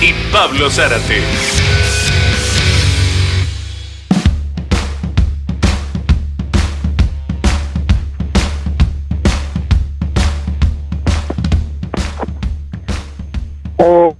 y Pablo Zárate.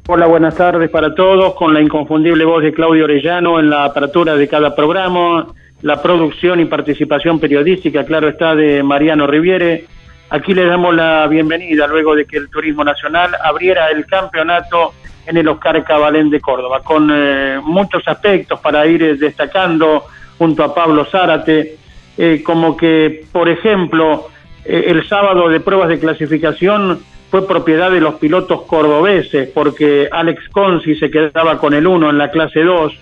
Hola, buenas tardes para todos, con la inconfundible voz de Claudio Orellano en la apertura de cada programa, la producción y participación periodística, claro está, de Mariano Riviere. Aquí le damos la bienvenida luego de que el Turismo Nacional abriera el campeonato en el Oscar Cabalén de Córdoba, con eh, muchos aspectos para ir eh, destacando junto a Pablo Zárate, eh, como que, por ejemplo, el sábado de pruebas de clasificación fue propiedad de los pilotos cordobeses, porque Alex Consi se quedaba con el 1 en la clase 2,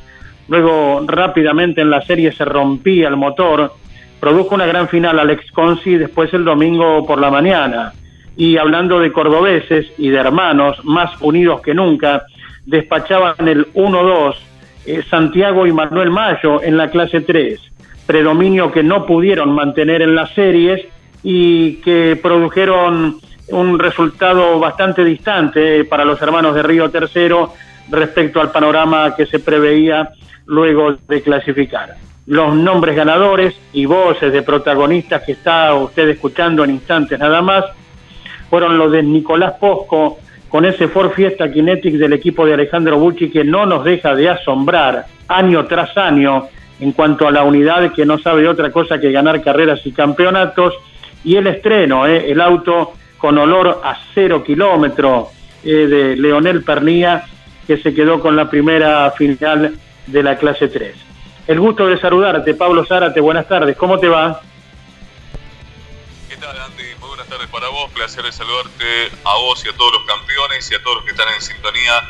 luego rápidamente en la serie se rompía el motor, produjo una gran final Alex Consi después el domingo por la mañana. Y hablando de cordobeses y de hermanos más unidos que nunca, despachaban el 1-2 eh, Santiago y Manuel Mayo en la clase 3, predominio que no pudieron mantener en las series y que produjeron un resultado bastante distante para los hermanos de Río Tercero respecto al panorama que se preveía luego de clasificar. Los nombres ganadores y voces de protagonistas que está usted escuchando en instantes nada más fueron los de Nicolás Posco con ese Ford Fiesta Kinetic del equipo de Alejandro Bucci que no nos deja de asombrar año tras año en cuanto a la unidad que no sabe otra cosa que ganar carreras y campeonatos y el estreno, ¿eh? el auto con olor a cero kilómetro eh, de Leonel Pernía, que se quedó con la primera final de la clase 3. El gusto de saludarte, Pablo Zárate, buenas tardes, ¿cómo te va? Para vos, placer de saludarte a vos y a todos los campeones y a todos los que están en sintonía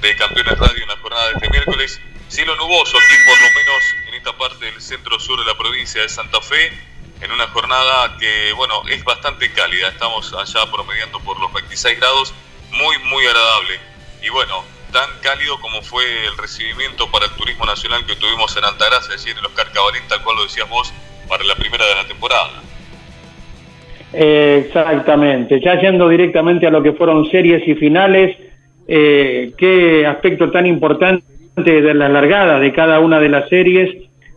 de Campeones Radio en la jornada de este miércoles. Cielo nuboso aquí, por lo menos en esta parte del centro sur de la provincia de Santa Fe, en una jornada que, bueno, es bastante cálida. Estamos allá promediando por los 26 grados, muy, muy agradable. Y bueno, tan cálido como fue el recibimiento para el turismo nacional que tuvimos en Altagracia, ayer en los Carcabalín, tal cual lo decías vos, para la primera de la temporada. Exactamente, ya yendo directamente a lo que fueron series y finales, eh, qué aspecto tan importante de la largada de cada una de las series,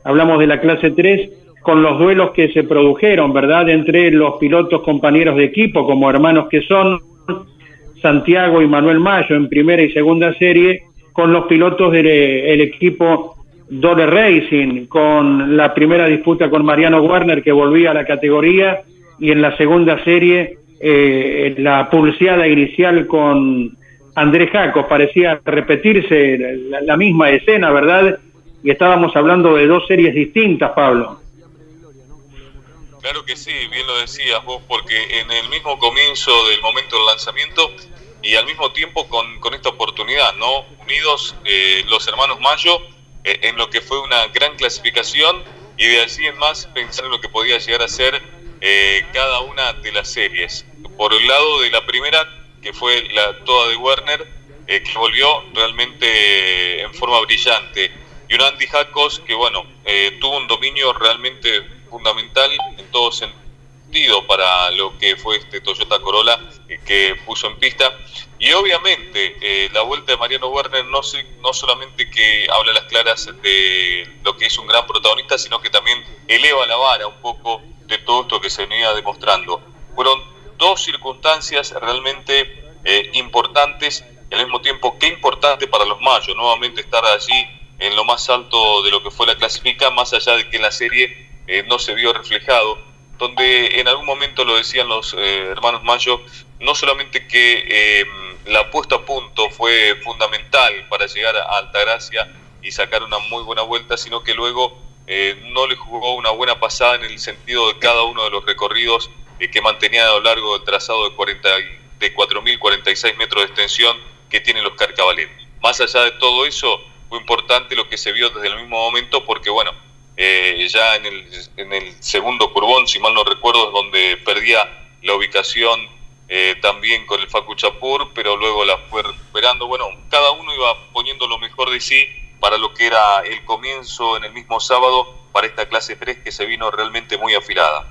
hablamos de la clase 3, con los duelos que se produjeron, ¿verdad?, entre los pilotos compañeros de equipo, como hermanos que son, Santiago y Manuel Mayo en primera y segunda serie, con los pilotos del equipo Dole Racing, con la primera disputa con Mariano Werner que volvía a la categoría y en la segunda serie eh, la pulseada inicial con Andrés Jacos, parecía repetirse la, la misma escena, ¿verdad? Y estábamos hablando de dos series distintas, Pablo. Claro que sí, bien lo decías vos, porque en el mismo comienzo del momento del lanzamiento y al mismo tiempo con, con esta oportunidad, ¿no? Unidos eh, los hermanos Mayo eh, en lo que fue una gran clasificación y de allí en más pensar en lo que podía llegar a ser eh, cada una de las series. Por el lado de la primera, que fue la toda de Werner, que volvió realmente en forma brillante. Y un Andy Jacos que, bueno, tuvo un dominio realmente fundamental en todo sentido para lo que fue este Toyota Corolla eh, que puso en pista. Y obviamente eh, la vuelta de Mariano Werner no, no solamente que habla las claras de lo que es un gran protagonista, sino que también eleva la vara un poco de todo esto que se venía demostrando. Fueron dos circunstancias realmente eh, importantes y al mismo tiempo qué importante para los mayos, nuevamente estar allí en lo más alto de lo que fue la clasifica, más allá de que en la serie eh, no se vio reflejado, donde en algún momento lo decían los hermanos Mayo, no solamente que la puesta a punto fue fundamental para llegar a Altagracia y sacar una muy buena vuelta, sino que luego eh, no le jugó una buena pasada en el sentido de cada uno de los recorridos que mantenía a lo largo del trazado de, 40, de 4.046 metros de extensión que tienen los Carcabalén. más allá de todo eso, fue importante lo que se vio desde el mismo momento porque, bueno, eh, ya en el, en el segundo curbón, si mal no recuerdo, es donde perdía la ubicación eh, también con el Facu Chapur, pero luego la fue recuperando. Bueno, cada uno iba poniendo lo mejor de sí para lo que era el comienzo en el mismo sábado para esta clase 3 que se vino realmente muy afilada.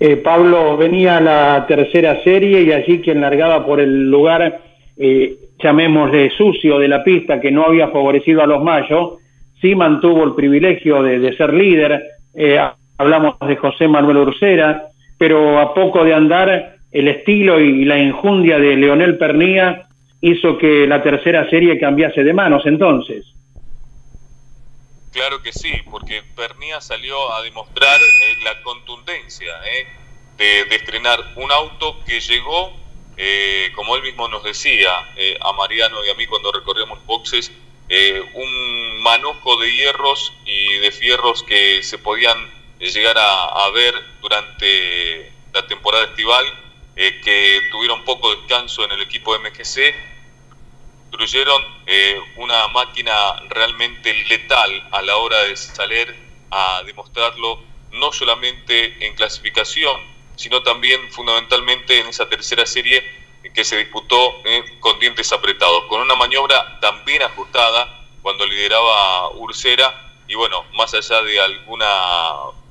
Eh, Pablo venía la tercera serie y allí quien largaba por el lugar, eh, llamémosle sucio de la pista, que no había favorecido a los mayos, sí mantuvo el privilegio de, ser líder. Eh, hablamos de José Manuel Ursera, pero a poco de andar, el estilo y la injundia de Leonel Pernía hizo que la tercera serie cambiase de manos entonces. Claro que sí, porque Pernía salió a demostrar eh, la contundencia eh, de, estrenar un auto que llegó, eh, como él mismo nos decía, a Mariano y a mí cuando recorríamos boxes, un manojo de hierros y de fierros que se podían llegar a, ver durante la temporada estival, que tuvieron poco descanso en el equipo MGC construyeron eh, una máquina realmente letal a la hora de salir a demostrarlo, no solamente en clasificación, sino también fundamentalmente en esa tercera serie que se disputó eh, con dientes apretados, con una maniobra también ajustada cuando lideraba Ursera y bueno, más allá de alguna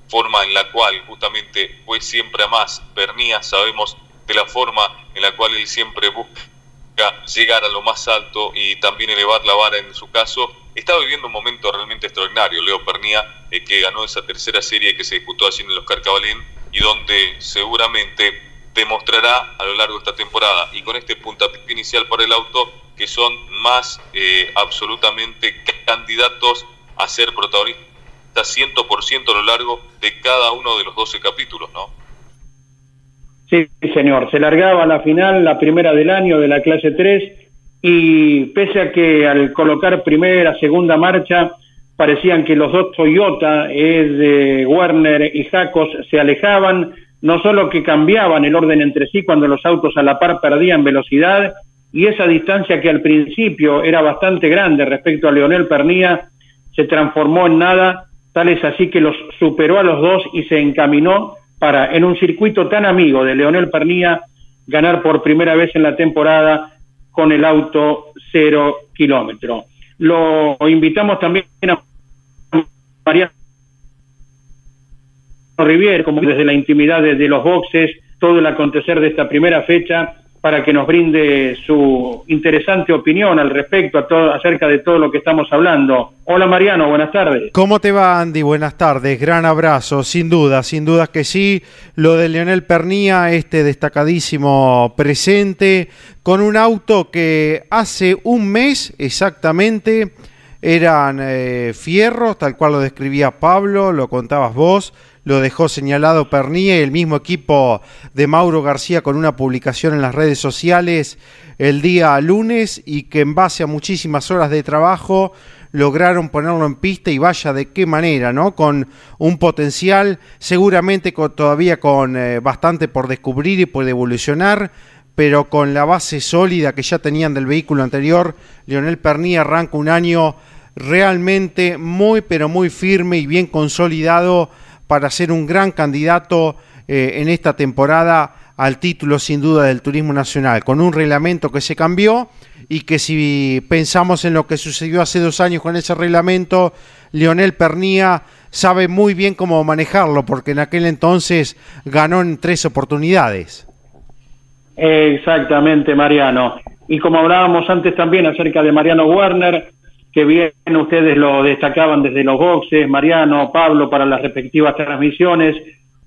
forma en la cual justamente fue siempre a más, Pernía, sabemos de la forma en la cual él siempre busca llegar a lo más alto y también elevar la vara en su caso. Está viviendo un momento realmente extraordinario, Leo Pernía, eh, que ganó esa tercera serie que se disputó allí en el Oscar Cabalén y donde seguramente demostrará a lo largo de esta temporada y con este puntapié inicial para el auto que son más eh, absolutamente candidatos a ser protagonistas 100% a lo largo de cada uno de los 12 capítulos, ¿no? Sí, señor. Se largaba la final, la primera del año de la clase 3, y pese a que al colocar primera, segunda marcha, parecían que los dos Toyota, de Werner y Jacos, se alejaban, no solo que cambiaban el orden entre sí cuando los autos a la par perdían velocidad, y esa distancia que al principio era bastante grande respecto a Leonel Pernía, se transformó en nada, tal es así que los superó a los dos y se encaminó para, en un circuito tan amigo de Leonel Pernía, ganar por primera vez en la temporada con el auto cero kilómetro. Lo invitamos también a Mariano Rivier, como desde la intimidad de los boxes, todo el acontecer de esta primera fecha, para que nos brinde su interesante opinión al respecto, acerca de todo lo que estamos hablando. Hola Mariano, buenas tardes. ¿Cómo te va Andy? Buenas tardes, gran abrazo, sin duda, sin duda que sí. Lo de Leonel Pernía, este destacadísimo presente, con un auto que hace un mes exactamente eran eh, fierros, tal cual lo describía Pablo, lo contabas vos lo dejó señalado Pernía y el mismo equipo de Mauro García con una publicación en las redes sociales el día lunes y que en base a muchísimas horas de trabajo lograron ponerlo en pista y vaya de qué manera, ¿no? Con un potencial seguramente todavía con eh, bastante por descubrir y por evolucionar, pero con la base sólida que ya tenían del vehículo anterior, Leonel Pernía arranca un año realmente muy pero muy firme y bien consolidado para ser un gran candidato eh, en esta temporada al título sin duda del Turismo Nacional, con un reglamento que se cambió y que si pensamos en lo que sucedió hace dos años con ese reglamento, Lionel Pernía sabe muy bien cómo manejarlo, porque en aquel entonces ganó en tres oportunidades. Exactamente, Mariano. Y como hablábamos antes también acerca de Mariano Werner, que bien ustedes lo destacaban desde los boxes, Mariano, Pablo, para las respectivas transmisiones,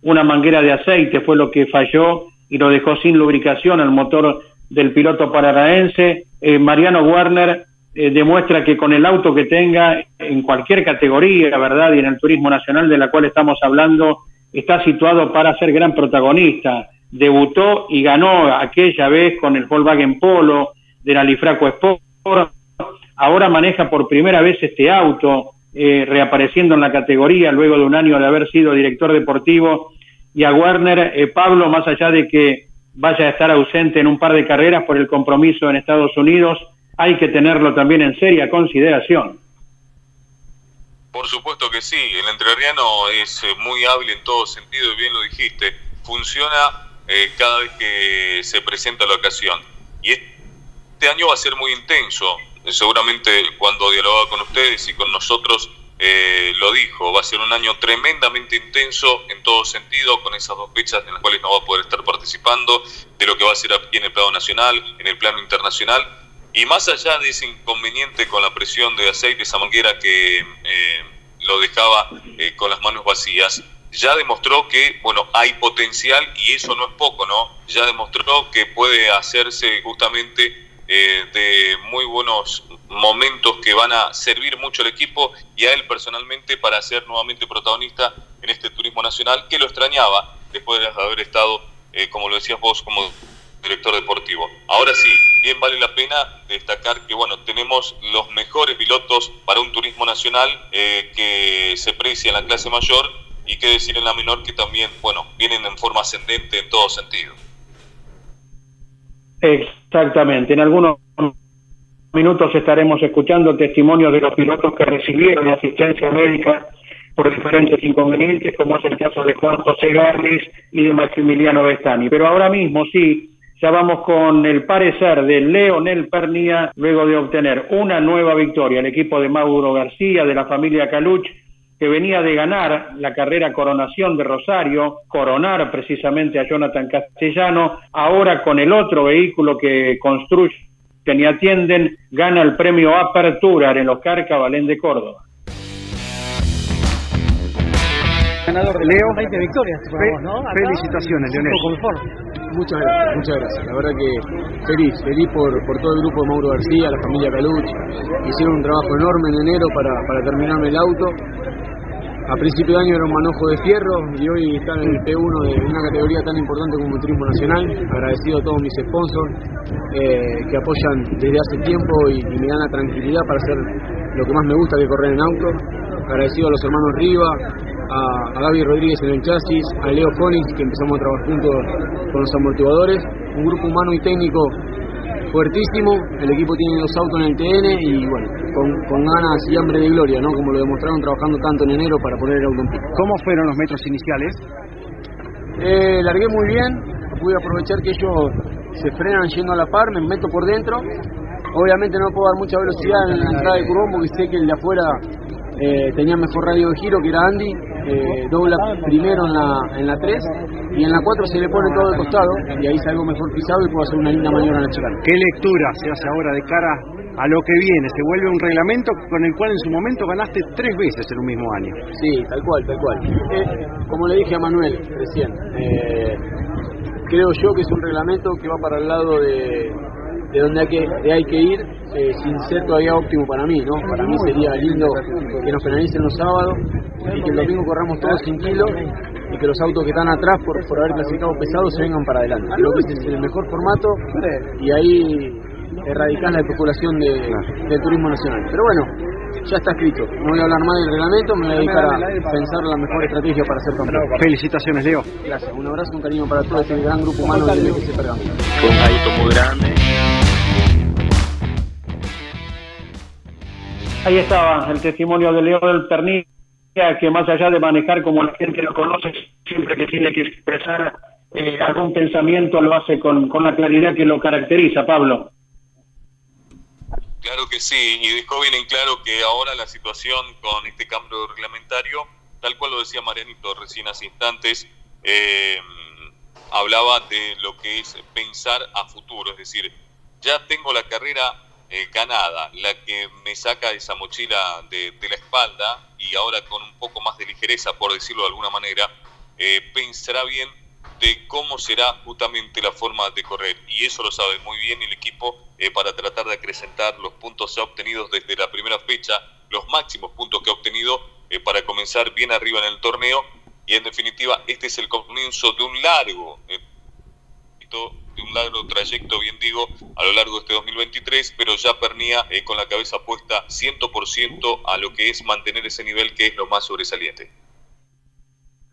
una manguera de aceite fue lo que falló y lo dejó sin lubricación al motor del piloto paranaense. Eh, Mariano Werner eh, demuestra que con el auto que tenga en cualquier categoría, ¿verdad? Y en el turismo nacional de la cual estamos hablando, está situado para ser gran protagonista. Debutó y ganó aquella vez con el Volkswagen Polo de la Lifraco Sport ahora maneja por primera vez este auto, eh, reapareciendo en la categoría luego de un año de haber sido director deportivo. Y a Werner, eh, Pablo, más allá de que vaya a estar ausente en un par de carreras por el compromiso en Estados Unidos, hay que tenerlo también en seria consideración. Por supuesto que sí, el entrerriano es eh, muy hábil en todo sentido, bien lo dijiste, funciona eh, cada vez que se presenta la ocasión. Y este año va a ser muy intenso, seguramente cuando dialogaba con ustedes y con nosotros eh, lo dijo, va a ser un año tremendamente intenso en todo sentido, con esas dos fechas en las cuales no va a poder estar participando, de lo que va a ser aquí en el plano nacional, en el plano internacional, y más allá de ese inconveniente con la presión de aceite, esa manguera que eh, lo dejaba eh, con las manos vacías, ya demostró que, bueno, hay potencial y eso no es poco, ¿no? Ya demostró que puede hacerse justamente de muy buenos momentos que van a servir mucho al equipo y a él personalmente para ser nuevamente protagonista en este turismo nacional que lo extrañaba después de haber estado, eh, como lo decías vos, como director deportivo. Ahora sí, bien vale la pena destacar que bueno, tenemos los mejores pilotos para un turismo nacional eh, que se precia en la clase mayor y que decir en la menor que también, bueno, vienen en forma ascendente en todo sentido. Exactamente, en algunos minutos estaremos escuchando testimonios de los pilotos que recibieron asistencia médica por diferentes inconvenientes, como es el caso de Juan José Garris y de Maximiliano Bestani. Pero ahora mismo sí, ya vamos con el parecer de Leonel Pernía luego de obtener una nueva victoria. El equipo de Mauro García, de la familia Caluch, que venía de ganar la carrera Coronación de Rosario, coronar precisamente a Jonathan Castellano, ahora con el otro vehículo que construye que ni atienden, gana el premio Apertura en el Oscar Cabalén de Córdoba. Ganador Leo, 20 victorias, ¿no? Felicitaciones, Leonel. Muchas gracias, muchas gracias. La verdad que feliz, feliz por, por todo el grupo de Mauro García, la familia Caluch. Hicieron un trabajo enorme en enero para, para terminarme el auto a principio de año era un manojo de fierro y hoy está en el P1 de una categoría tan importante como el Turismo Nacional. Agradecido a todos mis sponsors eh, que apoyan desde hace tiempo y, me dan la tranquilidad para hacer lo que más me gusta que correr en auto. Agradecido a los hermanos Riva, a, Gaby Rodríguez en el chasis, a Leo Fonix que empezamos a trabajar juntos con los amortiguadores. Un grupo humano y técnico fuertísimo, el equipo tiene dos autos en el TN y bueno, con, ganas y hambre de gloria, ¿no? Como lo demostraron trabajando tanto en enero para poner el auto en pista. ¿Cómo fueron los metros iniciales? Eh, largué muy bien, pude aprovechar que ellos se frenan yendo a la par, me meto por dentro. Obviamente no puedo dar mucha velocidad en la entrada de curvón porque sé que el de afuera eh, tenía mejor radio de giro que era Andy, eh, dobla primero en la, en la 3 y en la 4 se le pone todo de costado y ahí salgo mejor pisado y puedo hacer una linda maniobra en la chicana. ¿Qué lectura se hace ahora de cara a lo que viene? Se vuelve un reglamento con el cual en su momento ganaste tres veces en un mismo año. Sí, tal cual, tal cual. Eh, como le dije a Manuel recién, creo yo que es un reglamento que va para el lado de, de donde hay que, hay que ir eh, sin ser todavía óptimo para mí, ¿no? Para mí sería lindo que nos penalicen los sábados y que el domingo corramos todos sin kilos y que los autos que están atrás por, por haber clasificado pesados se vengan para adelante. Creo que ese es el mejor formato y ahí erradicar la especulación de, del turismo nacional. Pero bueno, ya está escrito. No voy a hablar más del reglamento, me voy a dedicar a pensar la mejor estrategia para ser campeón. Felicitaciones, Leo. Gracias. Un abrazo, un cariño para todo este gran grupo humano de MX Pergamino. Un auto muy grande. Ahí estaba el testimonio de Leo del Pernilla, que más allá de manejar como la gente lo conoce, siempre que tiene que expresar eh, algún pensamiento lo hace con, con la claridad que lo caracteriza, Pablo. Claro que sí, y dejó bien en claro que ahora la situación con este cambio reglamentario, tal cual lo decía Marianito recién hace instantes, eh, hablaba de lo que es pensar a futuro, es decir, ya tengo la carrera eh, ganada, la que me saca esa mochila de, la espalda y ahora con un poco más de ligereza, por decirlo de alguna manera, eh, pensará bien de cómo será justamente la forma de correr. Y eso lo sabe muy bien el equipo eh, para tratar de acrecentar los puntos obtenidos desde la primera fecha, los máximos puntos que ha obtenido eh, para comenzar bien arriba en el torneo. Y en definitiva, este es el comienzo de un largo, eh, de un largo trayecto, bien digo, a lo largo de este 2023, pero ya Pernía con la cabeza puesta 100% a lo que es mantener ese nivel que es lo más sobresaliente.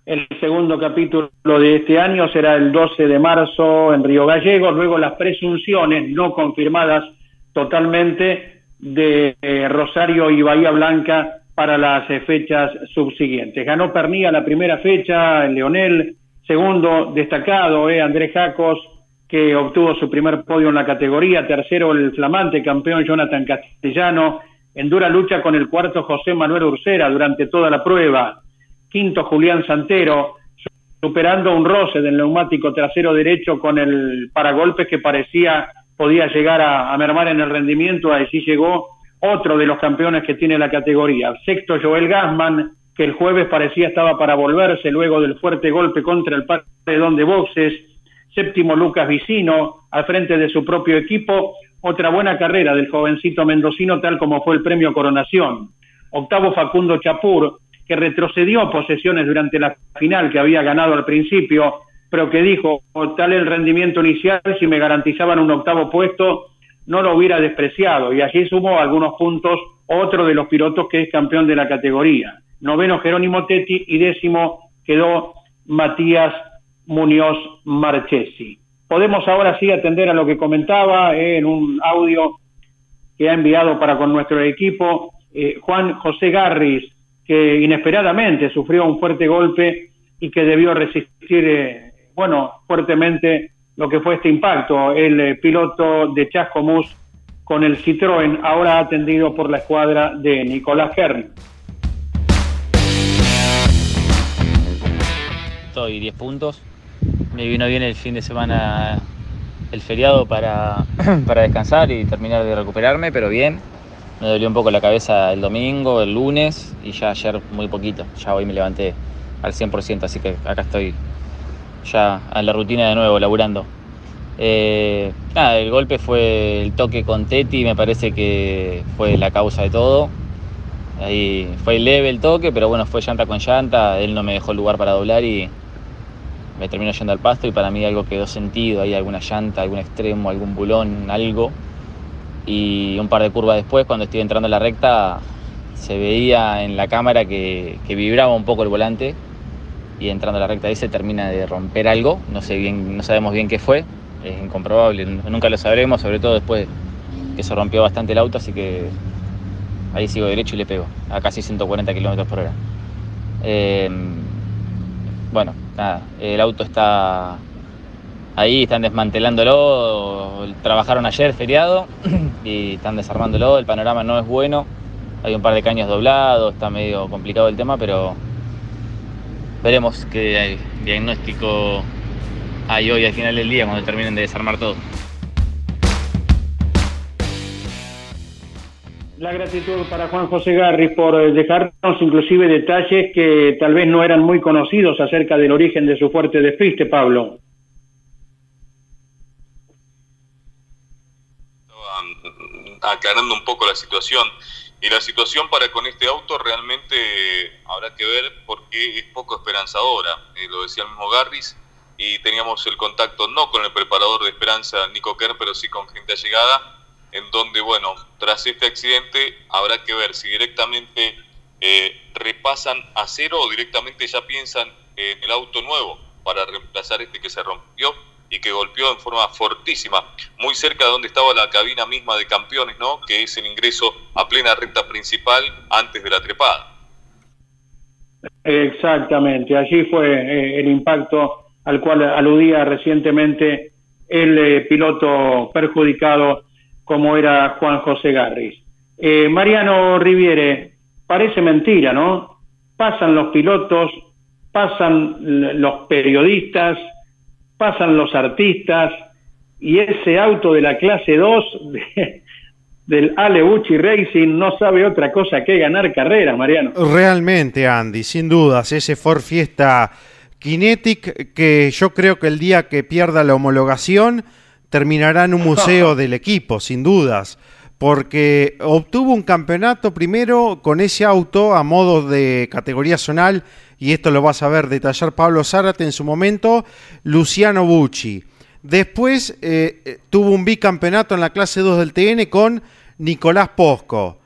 El segundo capítulo de este año será el 12 de marzo en Río Gallegos, luego las presunciones no confirmadas totalmente de eh, Rosario y Bahía Blanca para las eh, fechas subsiguientes. Ganó Pernía la primera fecha, Leonel, segundo destacado, eh, Andrés Jacos, que obtuvo su primer podio en la categoría, tercero el flamante campeón Jonathan Castellano, en dura lucha con el cuarto José Manuel Ursera durante toda la prueba, quinto Julián Santero, superando un roce del neumático trasero derecho con el paragolpes que parecía podía llegar a, mermar en el rendimiento, así llegó otro de los campeones que tiene la categoría. Sexto, Joel Gassman, que el jueves parecía estaba para volverse luego del fuerte golpe contra el paredón de boxes. Séptimo, Lucas Vicino, al frente de su propio equipo. Otra buena carrera del jovencito mendocino, tal como fue el premio Coronación. Octavo, Facundo Chapur, que retrocedió posesiones durante la final que había ganado al principio, pero que dijo, tal el rendimiento inicial, si me garantizaban un octavo puesto, no lo hubiera despreciado y allí sumó algunos puntos otro de los pilotos que es campeón de la categoría. Noveno Jerónimo Tetti y décimo quedó Matías Muñoz Marchesi. Podemos ahora sí atender a lo que comentaba eh, en un audio que ha enviado para con nuestro equipo eh, Juan José Garris, que inesperadamente sufrió un fuerte golpe y que debió resistir, eh, bueno, fuertemente lo que fue este impacto. El eh, piloto de Chascomús con el Citroën, ahora atendido por la escuadra de Nicolás Kern. Estoy 10 puntos. Me vino bien el fin de semana, el feriado para, para descansar y terminar de recuperarme, pero bien. Me dolió un poco la cabeza el domingo, el lunes y ya ayer muy poquito. Ya hoy me levanté al 100%, así que acá estoy ya en la rutina de nuevo, laburando. Eh, nada, el golpe fue el toque con Teti, me parece que fue la causa de todo. Ahí fue leve el toque, pero bueno, fue llanta con llanta, él no me dejó lugar para doblar y me terminó yendo al pasto y para mí algo quedó sentido, hay alguna llanta, algún extremo, algún bulón, algo. Y un par de curvas después, cuando estoy entrando en la recta, se veía en la cámara que, que vibraba un poco el volante y entrando a la recta ahí se termina de romper algo, no, sé bien, no sabemos bien qué fue, es incomprobable, nunca lo sabremos, sobre todo después que se rompió bastante el auto, así que ahí sigo derecho y le pego, a casi 140 kilómetros por hora. Em, bueno, nada, el auto está ahí, están desmantelándolo, trabajaron ayer feriado y están desarmándolo, el panorama no es bueno, hay un par de caños doblados, está medio complicado el tema, pero veremos qué diagnóstico hay hoy al final del día cuando terminen de desarmar todo. La gratitud para Juan José Garri por eh, dejarnos inclusive detalles que tal vez no eran muy conocidos acerca del origen de su fuerte despiste, Pablo. aclarando un poco la situación. Y la situación para con este auto realmente habrá que ver porque es poco esperanzadora. Eh, lo decía el mismo Garris y teníamos el contacto no con el preparador de Esperanza, Nico Kern, pero sí con gente allegada, en donde, bueno, tras este accidente habrá que ver si directamente eh, repasan a cero o directamente ya piensan en el auto nuevo para reemplazar este que se rompió y que golpeó en forma fortísima, muy cerca de donde estaba la cabina misma de campeones, ¿no? Que es el ingreso a plena recta principal antes de la trepada. Exactamente, allí fue eh, el impacto al cual aludía recientemente el eh, piloto perjudicado como era Juan José Garris. Eh, Mariano Riviere, parece mentira, ¿no? Pasan los pilotos, pasan los periodistas, pasan los artistas y ese auto de la clase 2 del Aleucci Racing no sabe otra cosa que ganar carreras, Mariano. Realmente, Andy, sin dudas, ese Ford Fiesta Kinetic que yo creo que el día que pierda la homologación terminará en un museo del equipo, sin dudas porque obtuvo un campeonato primero con ese auto a modo de categoría zonal, y esto lo vas a ver detallar Pablo Zárate en su momento, Luciano Bucci. Después eh, eh, tuvo un bicampeonato en la clase 2 del TN con Nicolás Posco.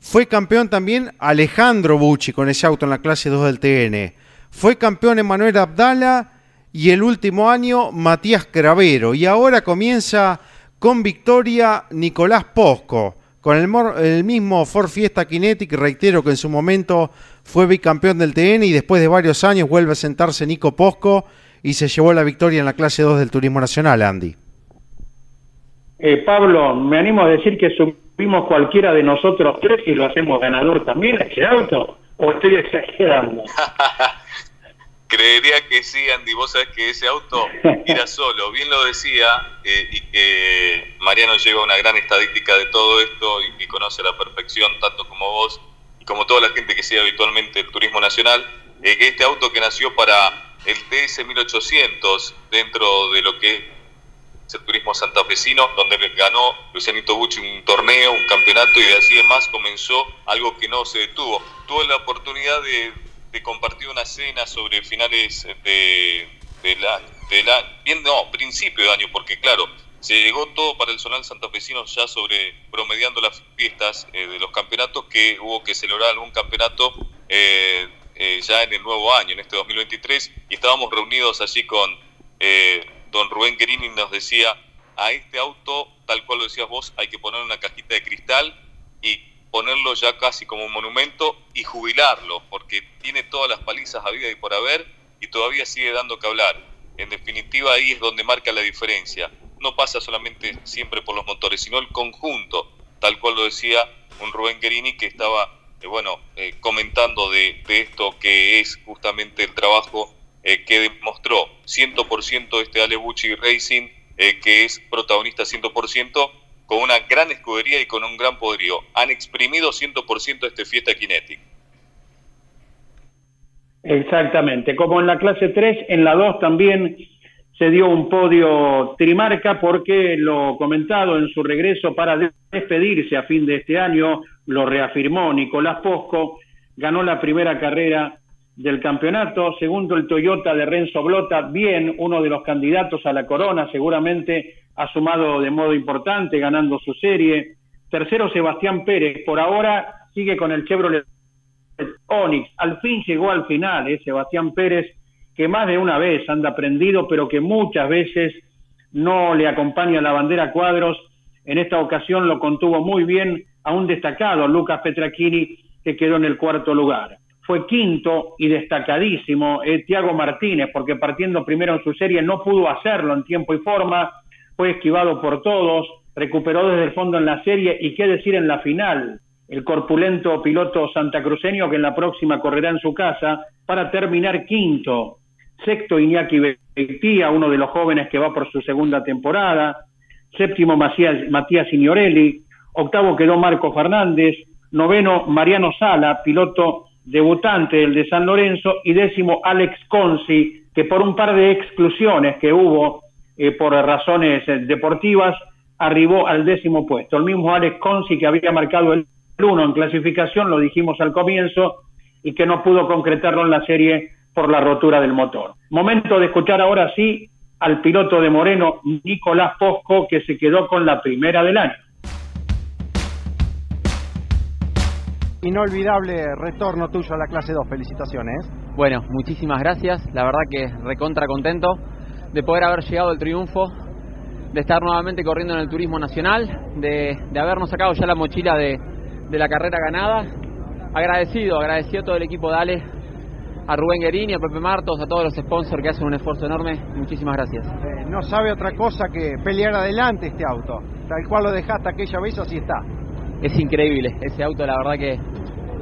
Fue campeón también Alejandro Bucci con ese auto en la clase 2 del TN. Fue campeón Emanuel Abdala y el último año Matías Cravero. Y ahora comienza con victoria Nicolás Posco. Con el, el, mismo Ford Fiesta Kinetic, reitero que en su momento fue bicampeón del TN y después de varios años vuelve a sentarse Nico Posco y se llevó la victoria en la clase 2 del Turismo Nacional, Andy. Eh, Pablo, me animo a decir que subimos cualquiera de nosotros tres y lo hacemos ganador también a ese auto, o estoy exagerando. Creería que sí, Andy, vos sabés que ese auto irá solo, bien lo decía, eh, y que Mariano lleva una gran estadística de todo esto y, conoce a la perfección, tanto como vos y como toda la gente que sigue habitualmente el turismo nacional, eh, que este auto que nació para el TS 1800 dentro de lo que es el turismo santafesino, donde ganó Lucianito Bucci un torneo, un campeonato y de así en más comenzó algo que no se detuvo. Tuve la oportunidad de, de compartir una cena sobre finales de, la, de bien no, principio de año, porque claro, se llegó todo para el Zonal Santafesino ya sobre promediando las fiestas eh, de los campeonatos que hubo que celebrar algún campeonato eh, eh, ya en el nuevo año, en este 2023, y estábamos reunidos allí con don Rubén Querini y nos decía, a este auto, tal cual lo decías vos, hay que poner una cajita de cristal y ponerlo ya casi como un monumento y jubilarlo, porque tiene todas las palizas a vida y por haber y todavía sigue dando que hablar. En definitiva, ahí es donde marca la diferencia. No pasa solamente siempre por los motores, sino el conjunto, tal cual lo decía un Rubén Guerini que estaba eh, bueno, eh, comentando de, esto que es justamente el trabajo eh, que demostró 100% este Alebucci Racing, que es protagonista 100%, con una gran escudería y con un gran poderío. Han exprimido 100% este Fiesta Kinetic. Exactamente, como en la clase 3, en la 2 también se dio un podio trimarca porque lo comentado en su regreso para despedirse a fin de este año, lo reafirmó Nicolás Posco, ganó la primera carrera del campeonato, segundo el Toyota de Renzo Blota, bien, uno de los candidatos a la corona, seguramente ha sumado de modo importante, ganando su serie. Tercero Sebastián Pérez, por ahora sigue con el Chevrolet Onix, al fin llegó al final, ¿eh? Sebastián Pérez, que más de una vez anda prendido, pero que muchas veces no le acompaña la bandera cuadros. En esta ocasión lo contuvo muy bien a un destacado, Lucas Petrachini, que quedó en el cuarto lugar. Fue quinto y destacadísimo eh, Tiago Martínez, porque partiendo primero en su serie no pudo hacerlo en tiempo y forma, fue esquivado por todos, recuperó desde el fondo en la serie y qué decir en la final. El corpulento piloto santacruceño que en la próxima correrá en su casa para terminar quinto. Sexto Iñaki Beitía, uno de los jóvenes que va por su segunda temporada. Séptimo Matías, Signorelli, octavo quedó Marco Fernández, noveno Mariano Sala, piloto debutante del de San Lorenzo, y décimo Alex Consi, que por un par de exclusiones que hubo eh, por razones eh, deportivas, arribó al décimo puesto. El mismo Alex Consi que había marcado el uno en clasificación, lo dijimos al comienzo, y que no pudo concretarlo en la serie por la rotura del motor. Momento de escuchar ahora sí al piloto de Moreno, Nicolás Posco, que se quedó con la primera del año. Inolvidable retorno tuyo a la clase 2, felicitaciones. Bueno, muchísimas gracias, la verdad que recontra contento de poder haber llegado al triunfo, de estar nuevamente corriendo en el turismo nacional, de, habernos sacado ya la mochila de, la carrera ganada. Agradecido, agradecido a todo el equipo de Ale, a Rubén Guerini, a Pepe Martos, a todos los sponsors que hacen un esfuerzo enorme. Muchísimas gracias. Eh, no sabe otra cosa que pelear adelante este auto. Tal cual lo dejaste aquella vez, así está es increíble. Ese auto, la verdad que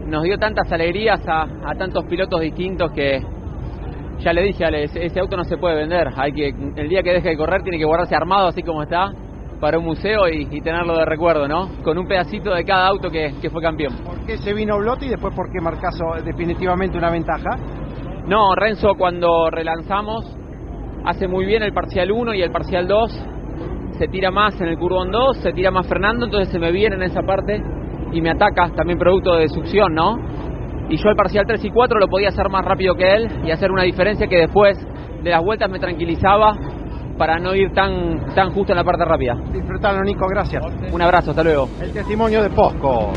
nos dio tantas alegrías a, tantos pilotos distintos que ya le dije, Ale, ese, auto no se puede vender. Hay que el día que deje de correr tiene que guardarse armado así como está para un museo y, tenerlo de recuerdo, ¿no? Con un pedacito de cada auto que, fue campeón. ¿Por qué se vino Blotti y después por qué marcas definitivamente una ventaja? No, Renzo cuando relanzamos hace muy bien el parcial 1 y el parcial 2 se tira más en el curbón 2, se tira más Fernando, entonces se me viene en esa parte y me ataca, también producto de succión, ¿no? Y yo el parcial 3 y 4 lo podía hacer más rápido que él y hacer una diferencia que después de las vueltas me tranquilizaba para no ir tan, tan justo en la parte rápida. Disfrutalo, Nico, gracias. Un abrazo, hasta luego. El testimonio de Posco.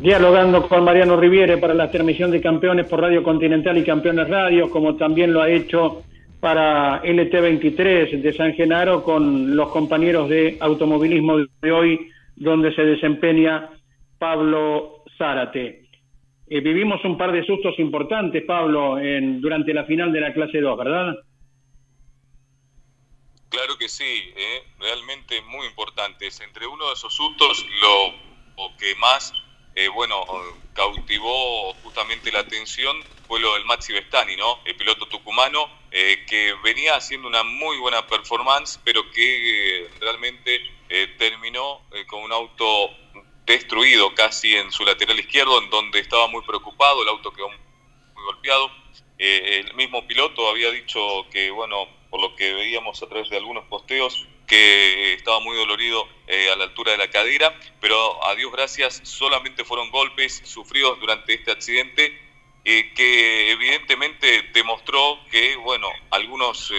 Dialogando con Mariano Riviere para la transmisión de campeones por Radio Continental y Campeones Radio, como también lo ha hecho para LT23 de San Genaro con los compañeros de automovilismo de hoy, donde se desempeña Pablo Zárate. Eh, vivimos un par de sustos importantes, Pablo, en, durante la final de la clase 2, ¿verdad? Claro que sí, ¿eh? realmente muy importantes. Entre uno de esos sustos, lo que más, eh, bueno, cautivó justamente la atención fue lo del Maxi Vestani, ¿no? El piloto tucumano, que venía haciendo una muy buena performance, pero que realmente terminó con un auto destruido casi en su lateral izquierdo, en donde estaba muy preocupado, el auto quedó muy golpeado. Eh, el mismo piloto había dicho que, bueno, por lo que veíamos a través de algunos posteos, que estaba muy dolorido eh, a la altura de la cadera, pero a Dios gracias solamente fueron golpes sufridos durante este accidente eh, que evidentemente demostró que, bueno, algunos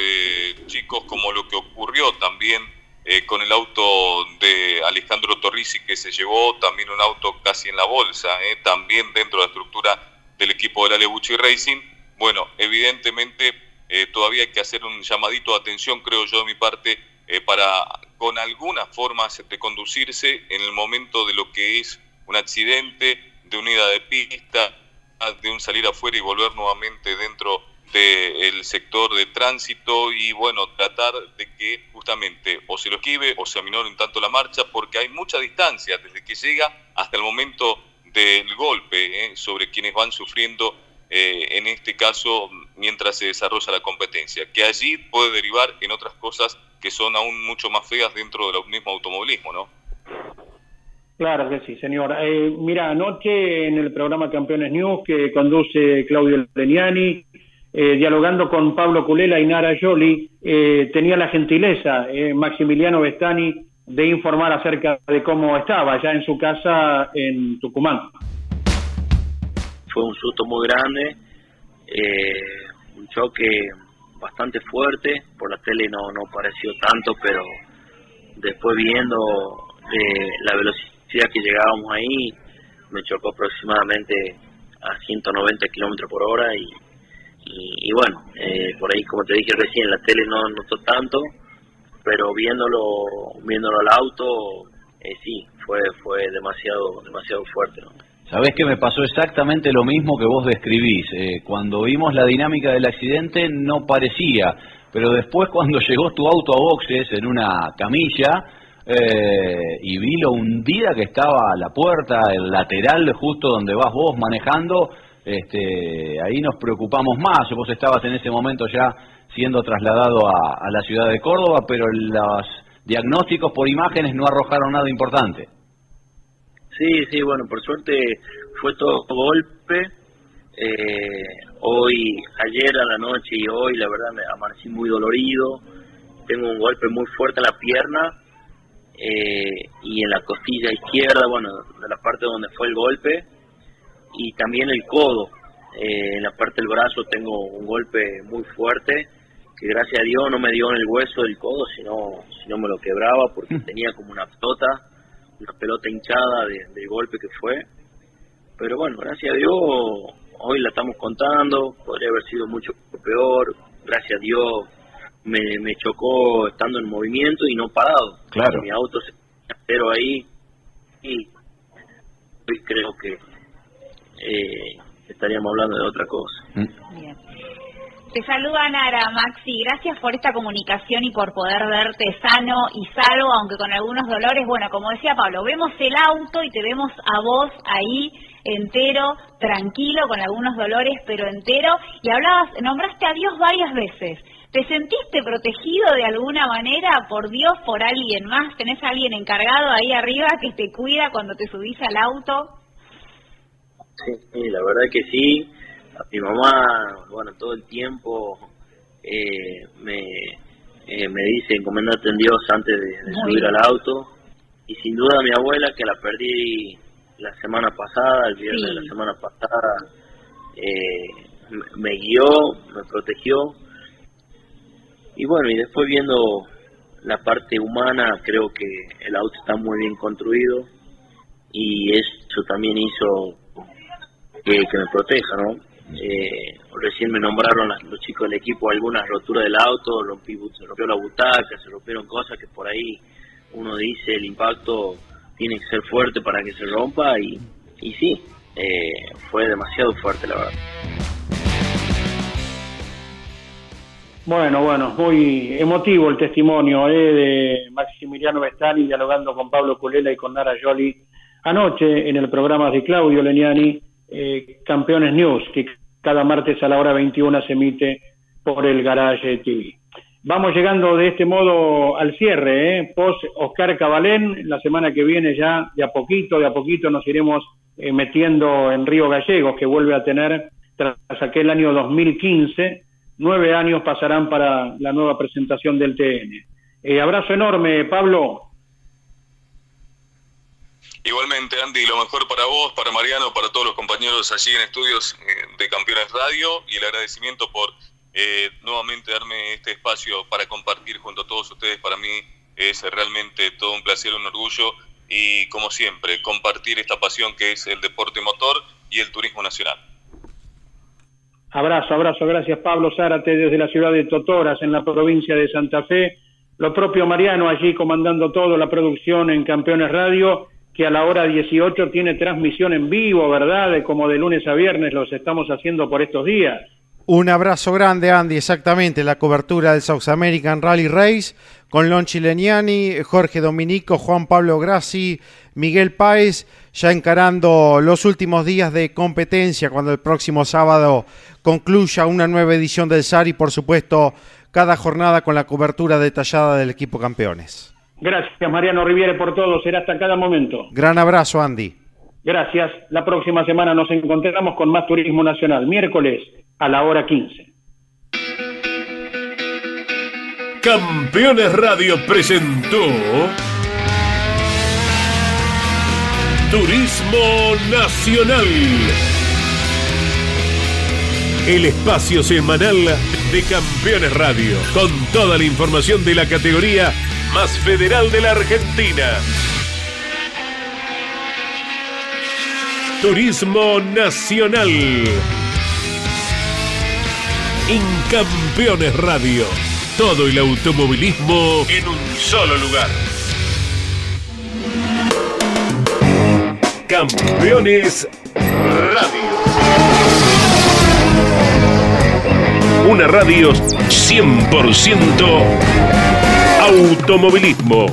chicos como lo que ocurrió también eh, con el auto de Alejandro Torrisi que se llevó, también un auto casi en la bolsa, eh, también dentro de la estructura del equipo de la Lebucci Racing. Bueno, evidentemente eh, todavía hay que hacer un llamadito de atención, creo yo, de mi parte, para con alguna forma de conducirse en el momento de lo que es un accidente, de unidad de pista, de un salir afuera y volver nuevamente dentro del sector de tránsito y bueno, tratar de que justamente o se lo esquive o se aminore un tanto la marcha porque hay mucha distancia desde que llega hasta el momento del golpe ¿eh? sobre quienes van sufriendo eh, en este caso mientras se desarrolla la competencia, que allí puede derivar en otras cosas que son aún mucho más feas dentro del mismo automovilismo, ¿no? Claro que sí, señor. Eh, mira, anoche en el programa Campeones News que conduce Claudio Leniani, eh, dialogando con Pablo Culela y Nara Yoli, eh, tenía la gentileza, eh, Maximiliano Bestani, de informar acerca de cómo estaba ya en su casa en Tucumán. Fue un susto muy grande, un choque bastante fuerte, por la tele no, no pareció tanto, pero después viendo la velocidad que llegábamos ahí, me chocó aproximadamente a 190 kilómetros por hora y y, bueno, eh, por ahí como te dije recién, la tele no notó tanto, pero viéndolo viéndolo al auto, eh, sí, fue fue demasiado demasiado fuerte. ¿no? Sabés que me pasó exactamente lo mismo que vos describís. Eh, cuando vimos la dinámica del accidente no parecía, pero después cuando llegó tu auto a boxes en una camilla y vi lo hundida que estaba la puerta, el lateral justo donde vas vos manejando, este, ahí nos preocupamos más. Vos estabas en ese momento ya siendo trasladado a, la ciudad de Córdoba, pero los diagnósticos por imágenes no arrojaron nada importante. Sí, sí, bueno, por suerte fue todo golpe. Eh, hoy, ayer a la noche y hoy, la verdad, me amanecí muy dolorido. Tengo un golpe muy fuerte en la pierna eh, y en la costilla izquierda, bueno, de la parte donde fue el golpe y también el codo. Eh, en la parte del brazo tengo un golpe muy fuerte que gracias a Dios no me dio en el hueso del codo, sino, sino me lo quebraba porque mm. tenía como una pelota, una pelota hinchada del golpe que fue. Pero bueno, gracias a Dios hoy la estamos contando, podría haber sido mucho peor, gracias a Dios me, me chocó estando en movimiento y no parado. Claro. Mi auto se pero ahí y hoy creo que eh, estaríamos hablando de otra cosa. Mm. Bien. Te saluda Nara, Maxi. Gracias por esta comunicación y por poder verte sano y salvo, aunque con algunos dolores. Bueno, como decía Pablo, vemos el auto y te vemos a vos ahí entero, tranquilo, con algunos dolores, pero entero. Y hablabas, nombraste a Dios varias veces. ¿Te sentiste protegido de alguna manera por Dios, por alguien más? ¿Tenés a alguien encargado ahí arriba que te cuida cuando te subís al auto? Sí, la verdad que sí. Mi mamá, bueno, todo el tiempo eh, me, eh, me dice encomendate en Dios antes de, subir al auto. Y sin duda mi abuela, que la perdí la semana pasada, el viernes de la semana pasada, eh, me guió, me protegió. Y bueno, y después viendo la parte humana, creo que el auto está muy bien construido y eso también hizo que, me proteja, ¿no? Eh, recién me nombraron los chicos del equipo algunas roturas del auto, rompí, se rompió la butaca, se rompieron cosas que por ahí uno dice el impacto tiene que ser fuerte para que se rompa y, y sí, eh, fue demasiado fuerte la verdad. Bueno, bueno, muy emotivo el testimonio eh, de Maximiliano Vestani dialogando con Pablo Culela y con Nara Joli anoche en el programa de Claudio Leniani, eh, Campeones News, que cada martes a la hora 21 se emite por el Garage TV. Vamos llegando de este modo al cierre, ¿eh? post Oscar Cabalén, la semana que viene ya de a poquito, de a poquito nos iremos eh, metiendo en Río Gallegos, que vuelve a tener, tras aquel año 2015, nueve años pasarán para la nueva presentación del TN. Eh, abrazo enorme, Pablo. Igualmente, Andy, lo mejor para vos, para Mariano, para todos los compañeros allí en estudios eh, de Campeones Radio y el agradecimiento por eh, nuevamente darme este espacio para compartir junto a todos ustedes. Para mí es realmente todo un placer, un orgullo y, como siempre, compartir esta pasión que es el deporte motor y el turismo nacional. Abrazo, abrazo, gracias Pablo Zárate desde la ciudad de Totoras, en la provincia de Santa Fe. Lo propio Mariano allí comandando todo, la producción en Campeones Radio, que a la hora 18 tiene transmisión en vivo, ¿verdad? Como de lunes a viernes los estamos haciendo por estos días. Un abrazo grande, Andy, exactamente, la cobertura del South American Rally Race con Lon Chileniani, Jorge Dominico, Juan Pablo Grassi, Miguel Páez, ya encarando los últimos días de competencia cuando el próximo sábado concluya una nueva edición del SAR y por supuesto cada jornada con la cobertura detallada del equipo campeones. Gracias Mariano Riviere por todo, será hasta cada momento. Gran abrazo Andy. Gracias, la próxima semana nos encontramos con más Turismo Nacional, miércoles a la hora 15. Campeones Radio presentó Turismo Nacional. El espacio semanal de Campeones Radio, con toda la información de la categoría más federal de la Argentina. Turismo Nacional. En Campeones Radio. Todo el automovilismo en un solo lugar. Campeones Radio. Una radio 100% automovilismo.